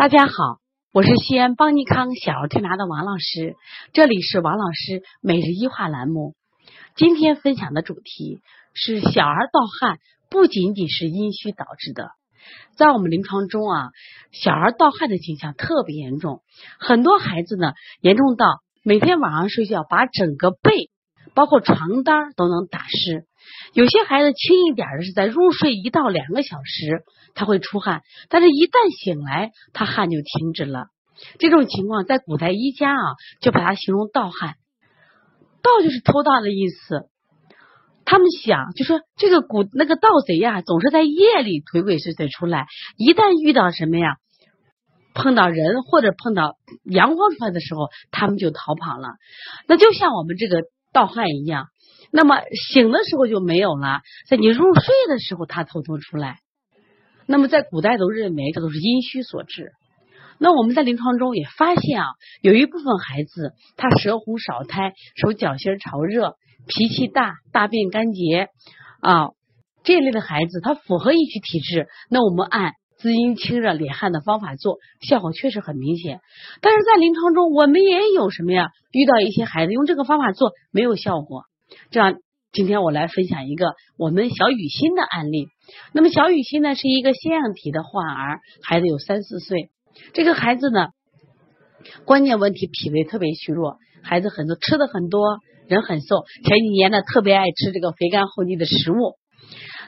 大家好，我是西安邦尼康小儿推拿的王老师，这里是王老师每日一话栏目。今天分享的主题是小儿盗汗不仅仅是阴虚导致的，在我们临床中啊，小儿盗汗的倾向特别严重，很多孩子呢严重到每天晚上睡觉把整个背包括床单都能打湿。有些孩子轻一点的是在入睡一到两个小时他会出汗，但是一旦醒来他汗就停止了。这种情况在古代医家啊就把它形容盗汗，盗就是偷盗的意思。他们想就说这个古那个盗贼呀总是在夜里鬼鬼祟祟出来，一旦遇到什么呀碰到人或者碰到阳光出来的时候，他们就逃跑了。那就像我们这个盗汗一样。那么醒的时候就没有了，在你入睡的时候，他偷偷出来。那么在古代都认为这都是阴虚所致。那我们在临床中也发现啊，有一部分孩子他舌红少苔，手脚心潮热，脾气大，大便干结啊这类的孩子，他符合阴虚体质。那我们按滋阴清热敛汗的方法做，效果确实很明显。但是在临床中，我们也有什么呀？遇到一些孩子用这个方法做没有效果。这样，今天我来分享一个我们小雨欣的案例。那么小雨欣呢，是一个腺样体的患儿，孩子有三四岁。这个孩子呢，关键问题脾胃特别虚弱，孩子很多吃的很多，人很瘦。前几年呢，特别爱吃这个肥甘厚腻的食物。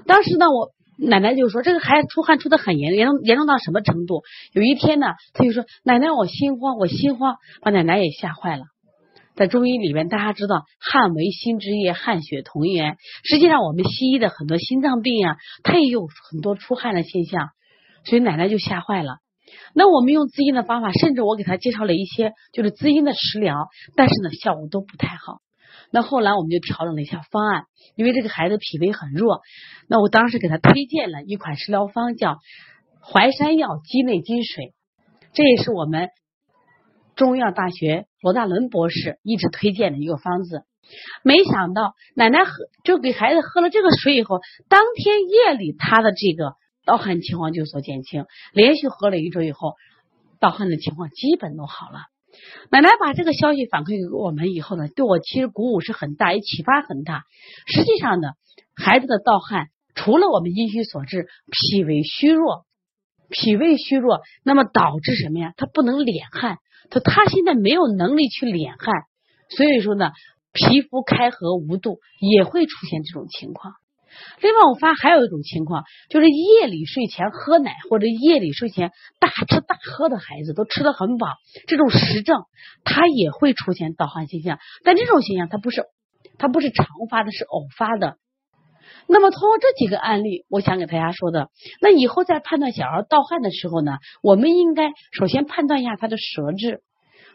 当时呢，我奶奶就说，这个孩子出汗出的很严，严重严重到什么程度？有一天呢，他就说，奶奶我心慌，我心慌，把奶奶也吓坏了。在中医里面，大家知道汗为心之液，汗血同源。实际上，我们西医的很多心脏病啊，它也有很多出汗的现象，所以奶奶就吓坏了。那我们用滋阴的方法，甚至我给他介绍了一些就是滋阴的食疗，但是呢，效果都不太好。那后来我们就调整了一下方案，因为这个孩子脾胃很弱，那我当时给他推荐了一款食疗方，叫淮山药鸡内金水，这也是我们。中医药大学罗大伦博士一直推荐的一个方子，没想到奶奶喝就给孩子喝了这个水以后，当天夜里他的这个盗汗情况就有所减轻，连续喝了一周以后，盗汗的情况基本都好了。奶奶把这个消息反馈给我们以后呢，对我其实鼓舞是很大，也启发很大。实际上呢，孩子的盗汗除了我们阴虚所致，脾胃虚弱。脾胃虚弱，那么导致什么呀？他不能敛汗，他他现在没有能力去敛汗，所以说呢，皮肤开合无度也会出现这种情况。另外，我发现还有一种情况，就是夜里睡前喝奶或者夜里睡前大吃大喝的孩子，都吃的很饱，这种实症他也会出现盗汗现象，但这种现象它不是它不是常发的，是偶发的。那么通过这几个案例，我想给大家说的，那以后在判断小儿盗汗的时候呢，我们应该首先判断一下他的舌质，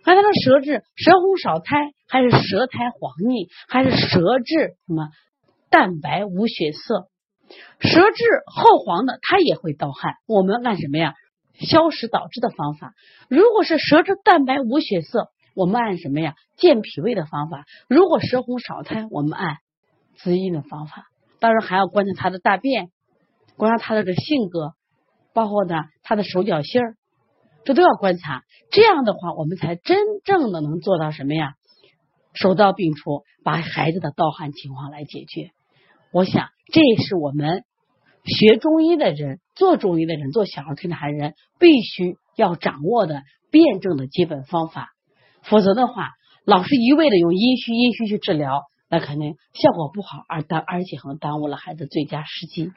看他的舌质舌红少苔，还是舌苔黄腻，还是舌质什么蛋白无血色，舌质厚黄的，他也会盗汗。我们按什么呀？消食导滞的方法。如果是舌质淡白无血色，我们按什么呀？健脾胃的方法。如果舌红少苔，我们按滋阴的方法。当然还要观察他的大便，观察他的这性格，包括呢他的手脚心儿，这都要观察。这样的话，我们才真正的能做到什么呀？手到病除，把孩子的盗汗情况来解决。我想，这是我们学中医的人、做中医的人、做小儿推拿的人必须要掌握的辩证的基本方法。否则的话，老是一味的用阴虚、阴虚去治疗。那肯定效果不好，而耽而且还耽误了孩子最佳时机。